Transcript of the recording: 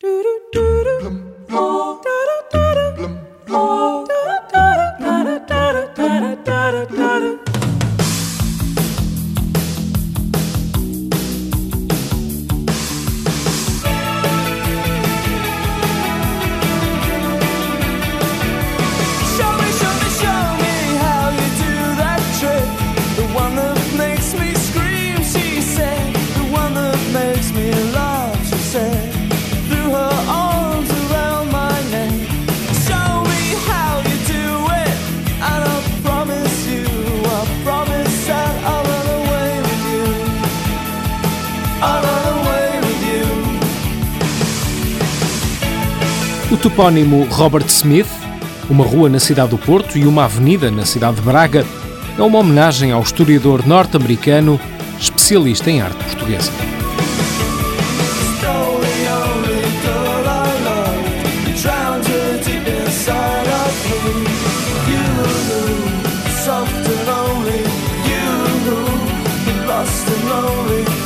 Do do do do. O topónimo Robert Smith, uma rua na cidade do Porto e uma avenida na cidade de Braga, é uma homenagem ao historiador norte-americano especialista em arte portuguesa. just like heaven